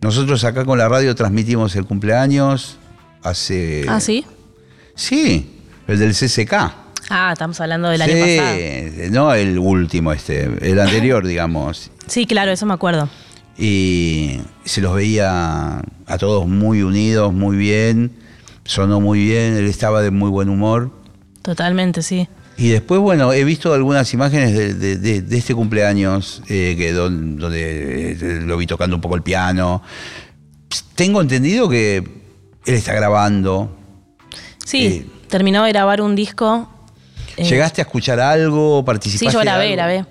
Nosotros acá con la radio transmitimos el cumpleaños hace. Ah, sí. Sí, el del CCK. Ah, estamos hablando del año Sí, pasado. no el último, este, el anterior, digamos. Sí, claro, eso me acuerdo. Y se los veía a todos muy unidos, muy bien. Sonó muy bien, él estaba de muy buen humor. Totalmente, sí. Y después, bueno, he visto algunas imágenes de, de- de- de este cumpleaños, eh, que don- donde eh, lo vi tocando un poco el piano. Tengo entendido que él está grabando. Sí, Eh, terminó de grabar un disco. eh, ¿Llegaste a escuchar algo? Sí, ¿Participaste yo de grabé, algo? grabé.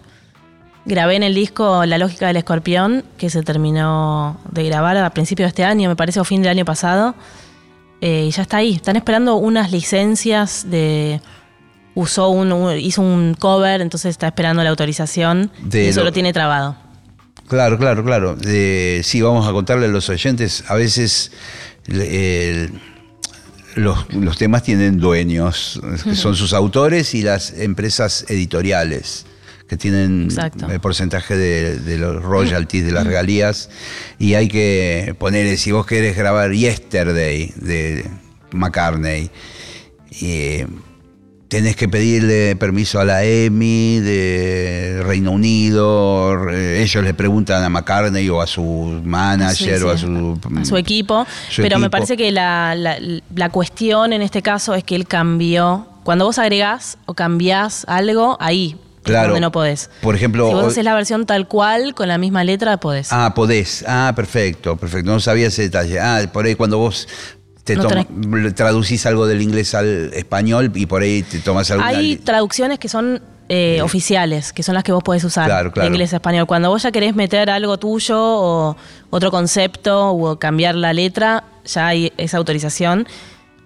Grabé en el disco La lógica del escorpión, que se terminó de grabar a principios de este año, me parece, o fin del año pasado. Y ya está ahí. Están esperando unas licencias de. Usó un, hizo un cover, entonces está esperando la autorización. De y eso lo- lo tiene trabado. Claro, claro, claro. Eh, sí, vamos a contarle a los oyentes, a veces los, los temas tienen dueños, que son sus autores y las empresas editoriales, que tienen Exacto. el porcentaje de, de los royalties, de las regalías, y hay que ponerle, si vos querés grabar Yesterday de McCartney, y, tenés que pedirle permiso a la EMI de Reino Unido, ellos le preguntan a McCartney o a su manager Sí, o a su, a su equipo. su pero me equipo. parece que la, la- la cuestión en este caso es que él cambió. Cuando vos agregás o cambiás algo, ahí Claro. donde no podés. Por ejemplo, si vos haces la versión tal cual, con la misma letra, podés. Ah, podés. Ah, perfecto, perfecto. No sabía ese detalle. Ah, por ahí cuando vos te No traducís algo del inglés al español y por ahí te tomas alguna... Hay traducciones que son eh, oficiales, que son las que vos podés usar Claro, claro. de inglés a español. Cuando vos ya querés meter algo tuyo o otro concepto o cambiar la letra, ya hay esa autorización.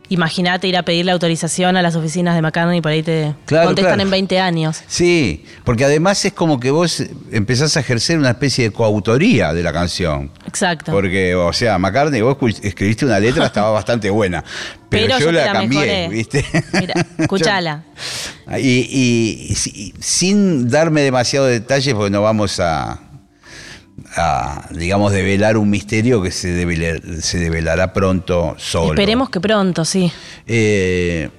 Imagínate ir a pedirle autorización a las oficinas de McCartney y por ahí te Claro, contestan claro. en 20 años. Sí, porque además es como que vos empezás a ejercer una especie de coautoría de la canción. Exacto. Porque, o sea, McCartney, vos escribiste una letra, estaba bastante buena. Pero, Pero yo, la la cambié, mejoré. ¿viste? Mira, escuchala. Yo- y, y- y si- sin darme demasiado detalle, porque no vamos a, a, digamos, develar un misterio que se, develar- se develará pronto solo. Esperemos que pronto, sí. Eh,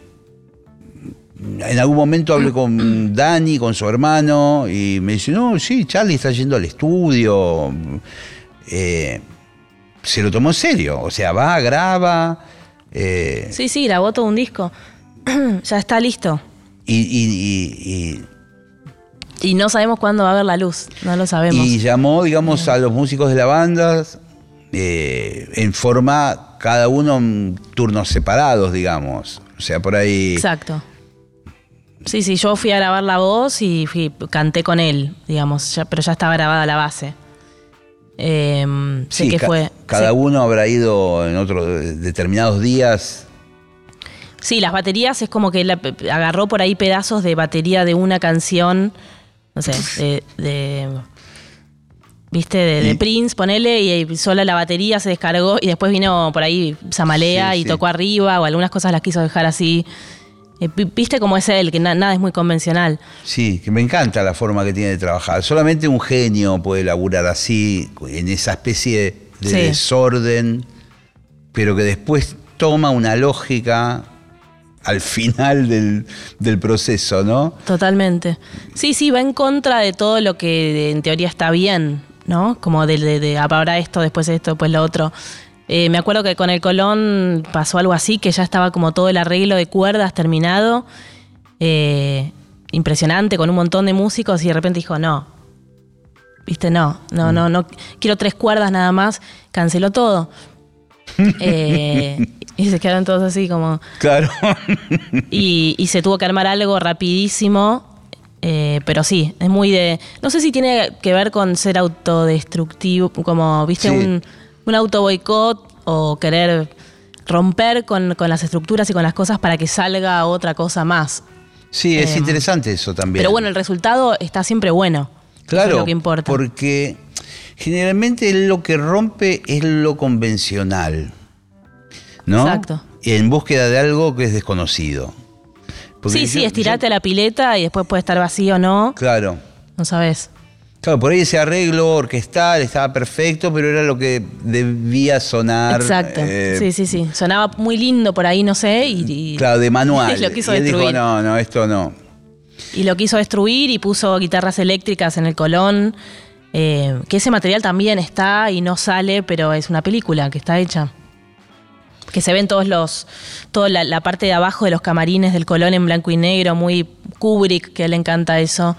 en algún momento hablé con Dani, con su hermano, y me dice, no, sí, Charlie está yendo al estudio. Eh, se lo tomó en serio, o sea, va, graba, eh, Sí, sí, grabó todo un disco. ya está listo. y, y- y- Y no sabemos cuándo va a ver la luz. No lo y- sabemos. y llamó, digamos, a los músicos de la banda eh, en forma, cada uno en turnos separados, digamos. O sea, por ahí... Exacto. Sí, sí, yo fui a grabar la voz y fui- canté con él, digamos, ya- pero ya estaba grabada la base. Em, sé Sí, que ca- fue. Cada sí. uno habrá ido en otros determinados días Sí, las baterías es como que la- agarró por ahí pedazos de batería de una canción, no sé, de. de- ¿Viste? De, Prince, ponele, y sola la batería se descargó y después vino por ahí Samalea Sí, y sí. tocó arriba o algunas cosas las quiso dejar así. Eh, vi- ¿Viste cómo es él? Que na- nada es muy convencional. Sí, que me encanta la forma que tiene de trabajar. Solamente un genio puede laburar así, en esa especie de Sí. desorden, pero que después toma una lógica al final del, del proceso, ¿no? Totalmente. Sí, sí, va en contra de todo lo que en teoría está bien, ¿no? Como de, de, de ahora esto, después esto, después lo otro. Eh, me acuerdo que con el Colón pasó algo así, que ya estaba como todo el arreglo de cuerdas terminado. eh, impresionante, con un montón de músicos, y de repente dijo, no. Viste, no, no, no, no. Quiero tres cuerdas nada más. Canceló todo. Eh, y se quedaron todos así como. Claro. Y, y se tuvo que armar algo rapidísimo. eh, pero sí, es muy de. No sé si tiene que ver con ser autodestructivo, como, viste, Sí. un, un auto boicot o querer romper con, con las estructuras y con las cosas para que salga otra cosa más. Sí, es Em, interesante eso también. Pero bueno, el resultado está siempre bueno. Claro, es lo que importa. porque generalmente lo que rompe es lo convencional, ¿no? Exacto. En búsqueda de algo que es desconocido. Porque sí, sí, estirate yo- a la pileta y después puede estar vacío o no. Claro. No sabes. Claro, por ahí ese arreglo orquestal estaba perfecto, pero era lo que debía sonar. Exacto. eh, sí, sí, sí. Sonaba muy lindo por ahí, no sé. Y, y- Claro, de manual. y lo quiso y él dijo, destruir. no, no, esto no. Y lo quiso destruir y puso guitarras eléctricas en el colón. eh, que ese material también está y no sale, pero es una película que está hecha. Que se ven todos los. toda la, la parte de abajo de los camarines del colón en blanco y negro, muy Kubrick, que le encanta eso.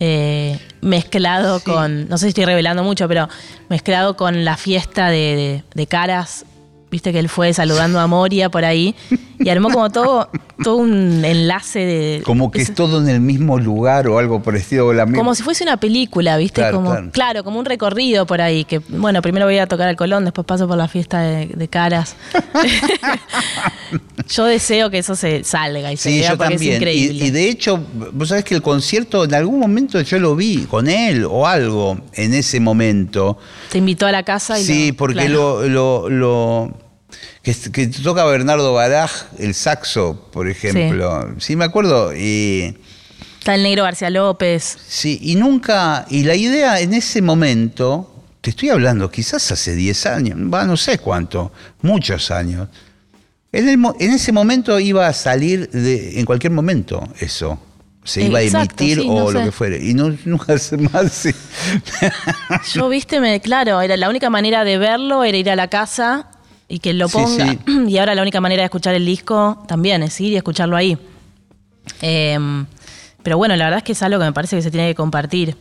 eh, mezclado con. No sé si estoy revelando mucho, pero mezclado con la fiesta de, de- de caras. Viste que él fue saludando a Moria por ahí. y armó como todo, todo un enlace de. Como que es- es todo en el mismo lugar o algo estilo. o La mi- como si fuese una película, ¿viste? Claro, como, claro. claro. como un recorrido por ahí. Que, bueno, primero voy a tocar al Colón, después paso por la fiesta de, de caras. yo deseo que eso se salga y se Sí, vea yo porque también. es Y, increíble. y de hecho, vos sabés que el concierto en algún momento yo lo vi con él o algo en ese momento. Te invitó a la casa y Sí, lo- porque claro. lo, lo, lo- que, que toca Bernardo Baraj el saxo, por ejemplo. Sí, me acuerdo. Y Está el negro García López. sí, y nunca, y la idea en ese momento, te estoy hablando quizás hace 10 años, va, no sé cuánto, muchos años. En, el mo- en ese momento iba a salir de, en cualquier momento eso. Se iba Exacto, a emitir sí, o lo que fuere. Y no, nunca se más. sí. Yo, viste, me, claro, era la única manera de verlo era ir a la casa y que lo ponga. sí. Y ahora la única manera de escuchar el disco también es ir y escucharlo ahí. Em, pero bueno, la verdad es que es algo que me parece que se tiene que compartir.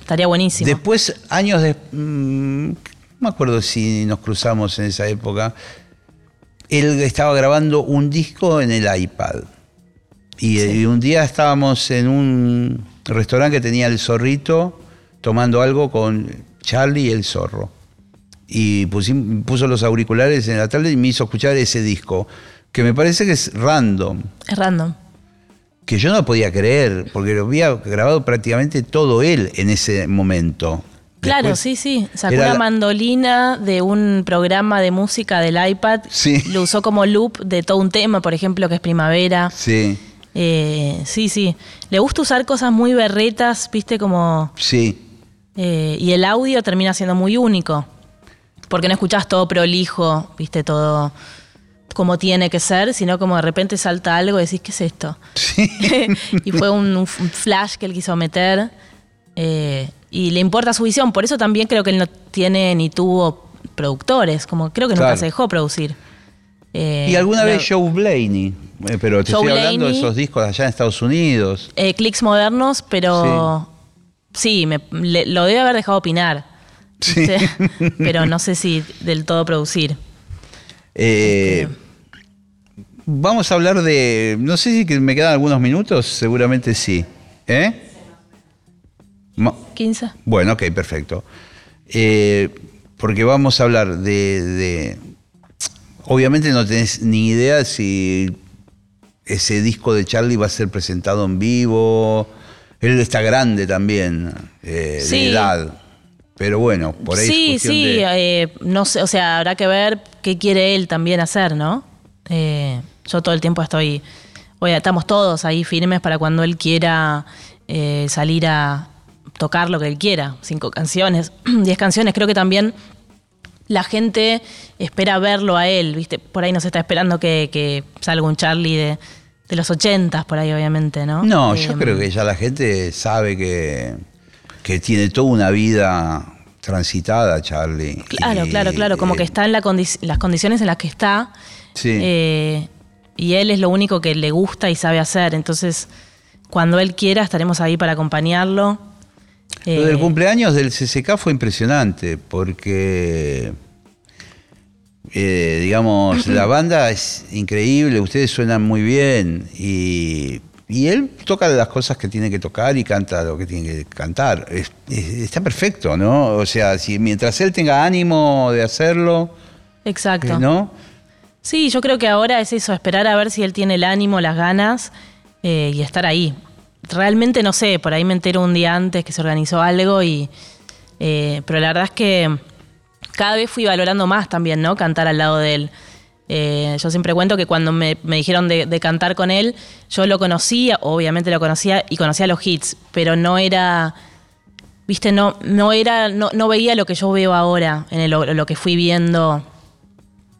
Estaría buenísimo. Después, años de. mm, no me acuerdo si nos cruzamos en esa época. Él estaba grabando un disco en el iPad. Y, Sí. y un día estábamos en un restaurante que tenía el zorrito tomando algo con Charlie y el zorro. Y pusim- puso los auriculares en la tarde y me hizo escuchar ese disco, que me parece que es random Es random. que yo no podía creer, porque lo había grabado prácticamente todo él en ese momento. Claro, sí, sí. Sacó una mandolina de un programa de música del iPad. Sí. Lo usó como loop de todo un tema, por ejemplo, que es primavera. Sí, Eh, sí, sí. Le gusta usar cosas muy berretas, viste, como. sí. eh, y el audio termina siendo muy único. Porque no escuchás todo prolijo, viste, todo como tiene que ser, sino como de repente salta algo y decís, ¿qué es esto? Sí. y fue un, un flash que él quiso meter. eh, y le importa su visión. Por eso también creo que él no tiene ni tuvo productores. Como creo que nunca se dejó producir. Eh, Y alguna pero- vez Joe Blaney, eh, pero te Joe estoy hablando de esos discos allá en Estados Unidos. Clics modernos, pero sí, me- le- lo debe haber dejado opinar. Sí. pero no sé si del todo producir. Eh, Vamos a hablar de. No sé si me quedan algunos minutos, seguramente sí. ¿Eh? Ma- 15. Bueno, ok, perfecto. Eh, porque vamos a hablar de, de- Obviamente no tenés ni idea si ese disco de Charlie va a ser presentado en vivo. Él está grande también, eh, Sí. de edad. Pero bueno, por ahí sí, sí, de- eh, no sé, o sea, habrá que ver qué quiere él también hacer, ¿no? Eh, yo todo el tiempo estoy, oye, estamos todos ahí firmes para cuando él quiera eh, salir a tocar lo que él quiera, cinco canciones, diez canciones, creo que también la gente espera verlo a él, ¿viste? Por ahí no se está esperando que, que salga un Charlie de, de los ochentas, por ahí obviamente, ¿no? No, Eh, yo creo que ya la gente sabe que, que tiene toda una vida transitada, Charlie. Claro, Y, claro, claro, como eh, que está en la condi- las condiciones en las que está. Sí. eh, y él es lo único que le gusta y sabe hacer. Entonces, cuando él quiera, estaremos ahí para acompañarlo. Lo Eh, del cumpleaños del CCK fue impresionante porque, eh, digamos, la banda es increíble, ustedes suenan muy bien y, y él toca las cosas que tiene que tocar y canta lo que tiene que cantar. Es- es- está perfecto, ¿no? O sea, si mientras él tenga ánimo de hacerlo, Exacto. ¿no? Sí, yo creo que ahora es eso, esperar a ver si él tiene el ánimo, las ganas eh, y estar ahí. Realmente no sé, por ahí me entero un día antes que se organizó algo y... eh, pero la verdad es que cada vez fui valorando más también, ¿no? Cantar al lado de él. Eh, yo siempre cuento que cuando me, me dijeron de, de cantar con él, yo lo conocía, obviamente lo conocía y conocía los hits, pero no era, viste, no, no era, no, no veía lo que yo veo ahora, en el- lo que fui viendo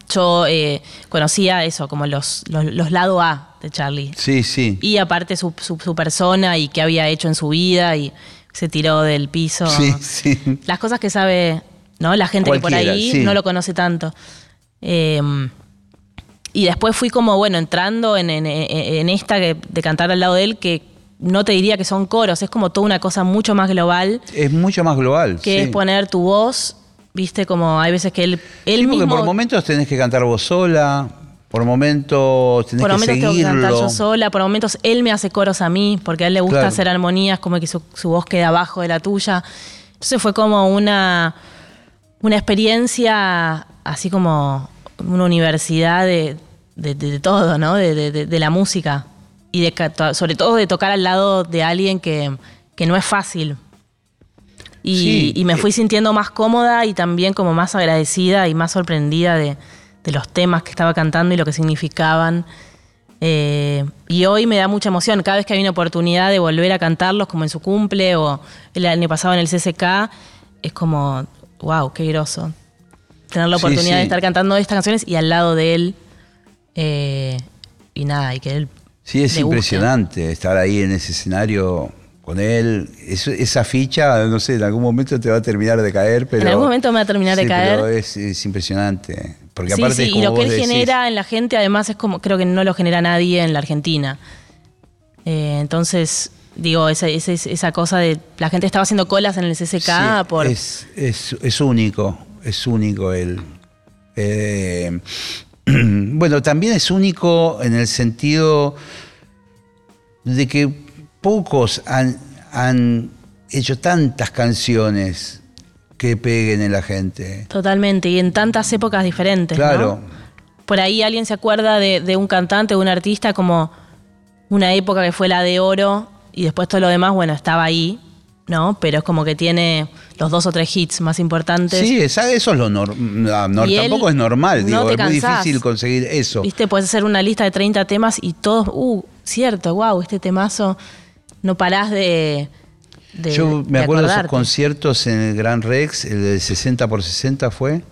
yo eh, conocía eso, como los, los, los lado A de Charlie. Sí, sí. Y aparte su, su, su persona y qué había hecho en su vida y se tiró del piso. Sí, sí. Las cosas que sabe, ¿no? La gente que por ahí sí. no lo conoce tanto. Eh, y después fui como, bueno, entrando en, en- en esta que- de cantar al lado de él, que no te diría que son coros, es como toda una cosa mucho más global, Es mucho más global. que sí. es poner tu voz, viste, como hay veces que él, él Sí, porque mismo... por momentos tenés que cantar vos sola, Por momentos tenés por que momentos tengo que cantar seguirlo. yo sola, por momentos él me hace coros a mí, porque a él le gusta Claro. hacer armonías, como que su, su voz queda abajo de la tuya. Entonces fue como una, una experiencia, así como una universidad de, de- de- de todo, ¿no? De, de- la música. Y de, sobre todo de tocar al lado de alguien que, que no es fácil. Y, Sí, y me eh. fui sintiendo más cómoda y también como más agradecida y más sorprendida de, de los temas que estaba cantando y lo que significaban. Eh, y hoy me da mucha emoción. Cada vez que hay una oportunidad de volver a cantarlos, como en su cumple o el año pasado en el CCK, es como, wow, qué groso. Tener la Sí, oportunidad sí. de estar cantando estas canciones y al lado de él. Eh, y nada, y que él. Sí, es le guste. impresionante estar ahí en ese escenario con él. Es- esa ficha, no sé, en algún momento te va a terminar de caer, pero... En algún momento me va a terminar de caer. pero es, es impresionante. Porque sí, aparte sí, es y lo que él decís, genera en la gente, además, es como, creo que no lo genera nadie en la Argentina. Eh, entonces, digo, esa, esa, esa cosa de la gente estaba haciendo colas en el CCK Sí, por. es, es- es único, es único él. Eh, bueno, también es único en el sentido de que pocos han, han hecho tantas canciones que peguen en la gente. Totalmente, y en tantas épocas diferentes. ¿no? Claro. Por ahí alguien se acuerda de, de un cantante, de un artista, como una época que fue la de oro, y después todo lo demás, bueno, estaba ahí, ¿no? Pero es como que tiene los dos o tres hits más importantes. Sí, esa- eso es lo normal. Y él, tampoco es normal, no digo, es muy difícil conseguir eso. Viste, puedes hacer una lista de 30 temas y todos, uh, cierto, wow, este temazo, no parás de. de Yo me de acuerdo de esos conciertos en el Gran Rex, el de 60 por 60 fue.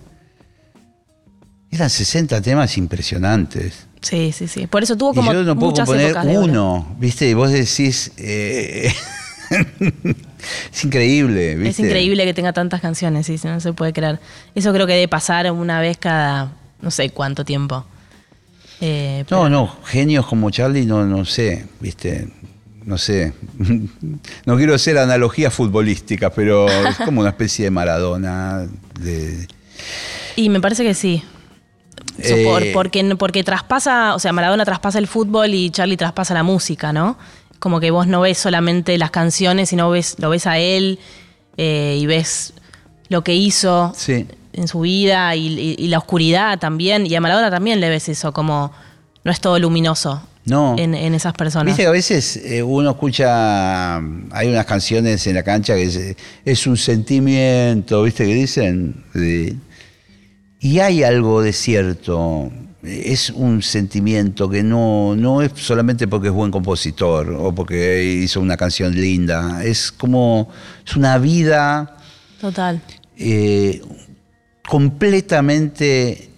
Eran 60 temas impresionantes. Sí, sí, sí. Por eso tuvo Y como yo no puedo muchas poner uno, ¿viste? Y vos decís. eh, es increíble, ¿viste? Es increíble que tenga tantas canciones, sí, no se puede creer. Eso creo que debe pasar una vez cada no sé cuánto tiempo. Eh, No, no, genios como Charlie, no, no sé, ¿viste? No sé. No quiero hacer analogías futbolísticas, pero es como una especie de Maradona. De, Y me parece que sí. Eh, por- porque, porque traspasa, o sea, Maradona traspasa el fútbol y Charlie traspasa la música, ¿no? Como que vos no ves solamente las canciones, sino ves, lo ves a él eh, y ves lo que hizo sí. en su vida y, y- y la oscuridad también. Y a Maradona también le ves eso, como no es todo luminoso No. en, en esas personas. Viste que a veces eh, uno escucha, hay unas canciones en la cancha que es, es un sentimiento, ¿viste que dicen? De- y hay algo de cierto, es un sentimiento que no, no es solamente porque es buen compositor o porque hizo una canción linda, es como, es una vida Total. eh, completamente,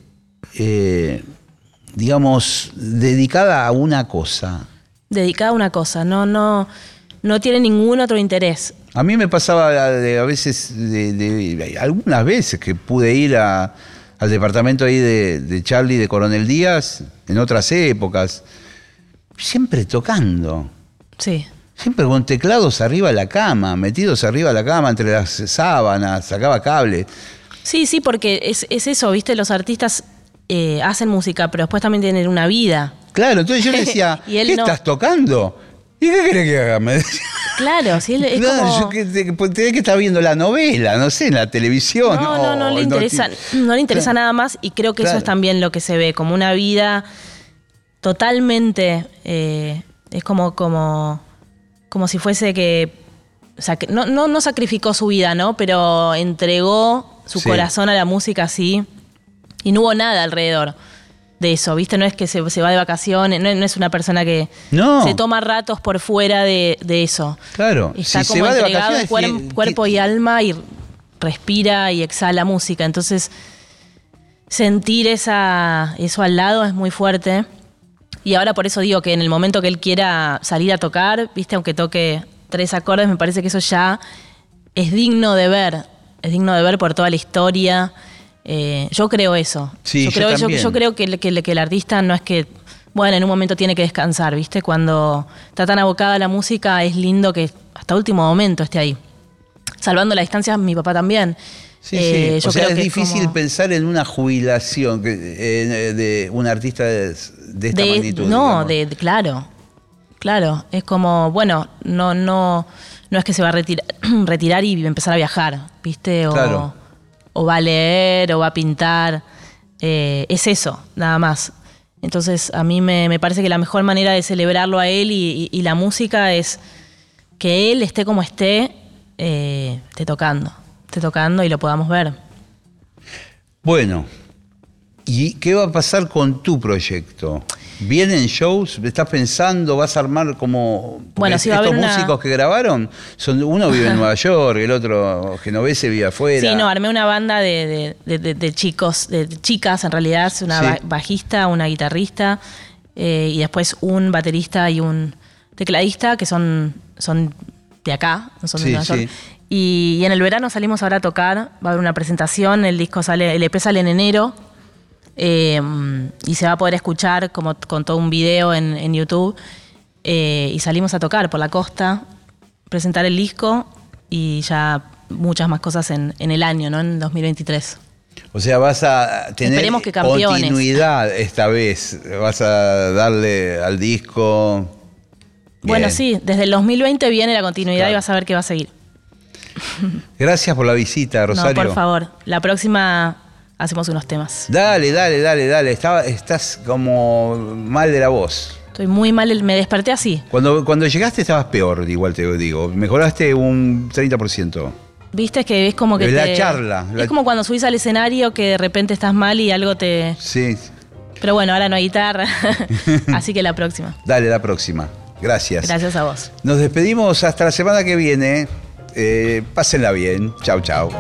eh, digamos, dedicada a una cosa. Dedicada a una cosa, no, no, no tiene ningún otro interés. A mí me pasaba de- a veces, de, de- algunas veces que pude ir a- al departamento ahí de, de Charlie de Coronel Díaz, en otras épocas, siempre tocando, Sí. siempre con teclados arriba de la cama, metidos arriba de la cama, entre las sábanas, sacaba cable. Sí, sí, porque es, es eso, ¿viste? Los artistas eh, hacen música, pero después también tienen una vida. Claro, entonces yo le decía, Y él ¿qué no. estás tocando? ¿Y qué querés que haga? Me decía. Claro, sí, es Claro, como... yo que, que- pues, tenés que estar viendo la novela, no sé, en la televisión. No, no, no le interesa, no le interesa Claro. nada más y creo que eso es también lo que se ve, como una vida totalmente, eh, es como, como, como si fuese que, o sea, que no, no, no sacrificó su vida, ¿no? Pero entregó su Sí. corazón a la música así y no hubo nada alrededor de eso, ¿viste? No es que se, se va de vacaciones, no, no es una persona que No. se toma ratos por fuera de, de eso. Claro, Está si se como va de entregado en vacaciones, cuerpo y alma y respira y exhala música. Entonces, sentir esa, eso al lado es muy fuerte. Y ahora por eso digo que en el momento que él quiera salir a tocar, viste, aunque toque tres acordes, me parece que eso ya es digno de ver. Es digno de ver por toda la historia. Eh, yo creo eso. Sí, yo, creo, yo creo que, el- que que el artista no es que, bueno, en un momento tiene que descansar, ¿viste? Cuando está tan abocada a la música, es lindo que hasta último momento esté ahí. Salvando la distancia, mi papá también. Sí, Eh, sí. O sea, es difícil como- pensar en una jubilación que- eh, de un artista de, de esta De- magnitud. no, de, claro, claro. Es como, bueno, no, no, no es que se va a retira- retirar y empezar a viajar, ¿viste? O, Claro. O va a leer o va a pintar. Eh, es eso, nada más. Entonces, a mí me, me parece que la mejor manera de celebrarlo a él y, la música es que él esté como esté, eh, esté tocando, esté tocando y lo podamos ver. Bueno, ¿y qué va a pasar con tu proyecto? ¿Vienen shows? ¿Estás pensando? ¿Vas a armar como.? Bueno, a estos una- músicos que grabaron, son, uno vive en Nueva York, el otro genovese vive afuera. Sí, no, armé una banda de, de- de- de chicos, de chicas en realidad, una Sí. bajista, una guitarrista eh, y después un baterista y un tecladista que son, son de acá, no son de Sí, Nueva York. sí. Y, y en el verano salimos ahora a tocar, va a haber una presentación, el disco sale, el EP sale en enero eh, y se va a poder escuchar como con todo un video en, en YouTube eh, y salimos a tocar por la costa, presentar el disco y ya muchas más cosas en, en el año, ¿no? En 2023. O sea, vas a tener que continuidad esta vez. Vas a darle al disco. Bueno, sí, desde el 2020 viene la continuidad Claro. y vas a ver qué va a seguir. Gracias por la visita, Rosario. No, por favor. La próxima hacemos unos temas. Dale, dale, dale, dale. Estás como mal de la voz. Estoy muy mal, me desperté así. Cuando, cuando llegaste estabas peor, igual te digo. Mejoraste un 30%. Viste que es como que La te- charla, la- Es como cuando subís al escenario que de repente estás mal y algo te... Sí. Pero bueno, ahora no hay guitarra. así que la próxima. Dale, la próxima. Gracias. Gracias a vos. Nos despedimos hasta la semana que viene. Eh, pásenla bien. Chau, chau.